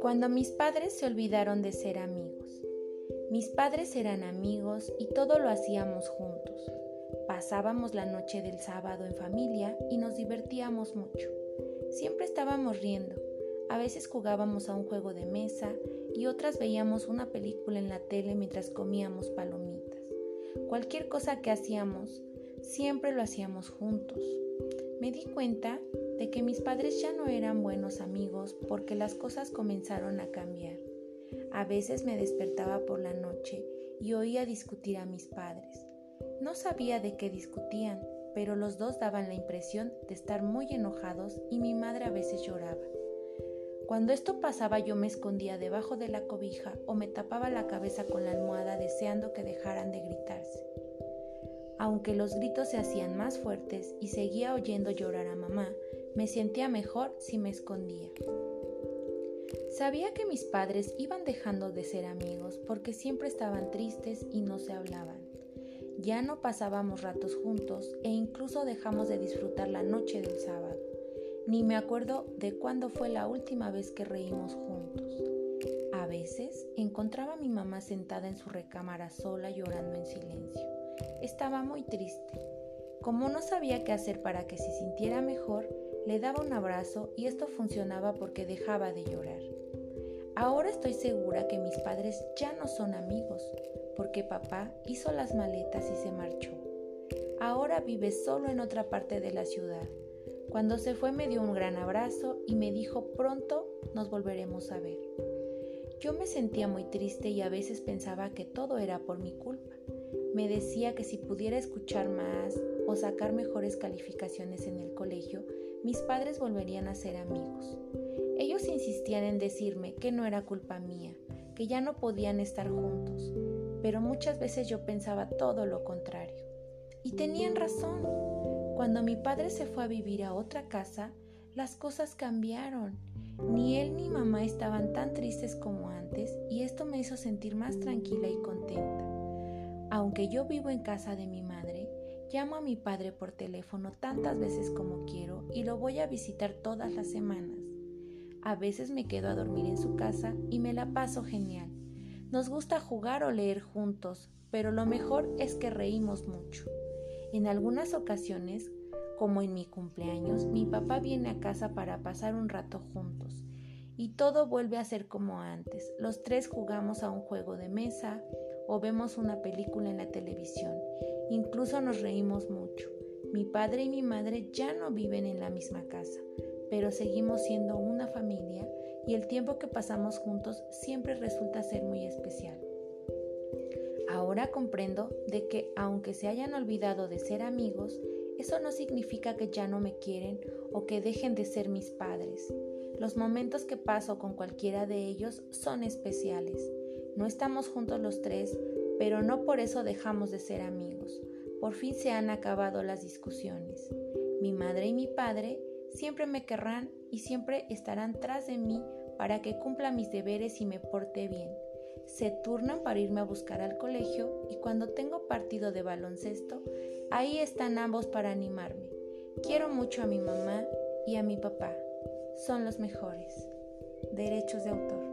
Cuando mis padres se olvidaron de ser amigos. Mis padres eran amigos y todo lo hacíamos juntos. Pasábamos la noche del sábado en familia y nos divertíamos mucho. Siempre estábamos riendo. A veces jugábamos a un juego de mesa y otras veíamos una película en la tele mientras comíamos palomitas. Cualquier cosa que hacíamos, siempre lo hacíamos juntos. Me di cuenta de que mis padres ya no eran buenos amigos porque las cosas comenzaron a cambiar. A veces me despertaba por la noche y oía discutir a mis padres. No sabía de qué discutían, pero los dos daban la impresión de estar muy enojados y mi madre a veces lloraba. Cuando esto pasaba yo me escondía debajo de la cobija o me tapaba la cabeza con la almohada deseando que dejaran de gritarse. Aunque los gritos se hacían más fuertes y seguía oyendo llorar a mamá, me sentía mejor si me escondía. Sabía que mis padres iban dejando de ser amigos porque siempre estaban tristes y no se hablaban. Ya no pasábamos ratos juntos e incluso dejamos de disfrutar la noche del sábado. Ni me acuerdo de cuándo fue la última vez que reímos juntos. A veces encontraba a mi mamá sentada en su recámara sola llorando en silencio. Estaba muy triste. Como no sabía qué hacer para que se sintiera mejor, le daba un abrazo y esto funcionaba porque dejaba de llorar. Ahora estoy segura que mis padres ya no son amigos, porque papá hizo las maletas y se marchó. Ahora vive solo en otra parte de la ciudad cuando se fue me dio un gran abrazo y me dijo pronto nos volveremos a ver. Yo me sentía muy triste y a veces pensaba que todo era por mi culpa. Me decía que si pudiera escuchar más o sacar mejores calificaciones en el colegio, mis padres volverían a ser amigos. Ellos insistían en decirme que no era culpa mía, que ya no podían estar juntos, pero muchas veces yo pensaba todo lo contrario. Y tenían razón. Cuando mi padre se fue a vivir a otra casa, las cosas cambiaron. Ni él ni mamá estaban tan tristes como antes y esto me hizo sentir más tranquila y contenta. Aunque yo vivo en casa de mi madre, llamo a mi padre por teléfono tantas veces como quiero y lo voy a visitar todas las semanas. A veces me quedo a dormir en su casa y me la paso genial. Nos gusta jugar o leer juntos, pero lo mejor es que reímos mucho. En algunas ocasiones, como en mi cumpleaños, mi papá viene a casa para pasar un rato juntos y todo vuelve a ser como antes. Los tres jugamos a un juego de mesa o vemos una película en la televisión. Incluso nos reímos mucho. Mi padre y mi madre ya no viven en la misma casa, pero seguimos siendo una familia y el tiempo que pasamos juntos siempre resulta ser muy especial. Ahora comprendo de que aunque se hayan olvidado de ser amigos, eso no significa que ya no me quieren o que dejen de ser mis padres. Los momentos que paso con cualquiera de ellos son especiales. No estamos juntos los tres, pero no por eso dejamos de ser amigos. Por fin se han acabado las discusiones. Mi madre y mi padre siempre me querrán y siempre estarán tras de mí para que cumpla mis deberes y me porte bien se turnan para irme a buscar al colegio y cuando tengo partido de baloncesto, ahí están ambos para animarme. Quiero mucho a mi mamá y a mi papá. Son los mejores. Derechos de autor.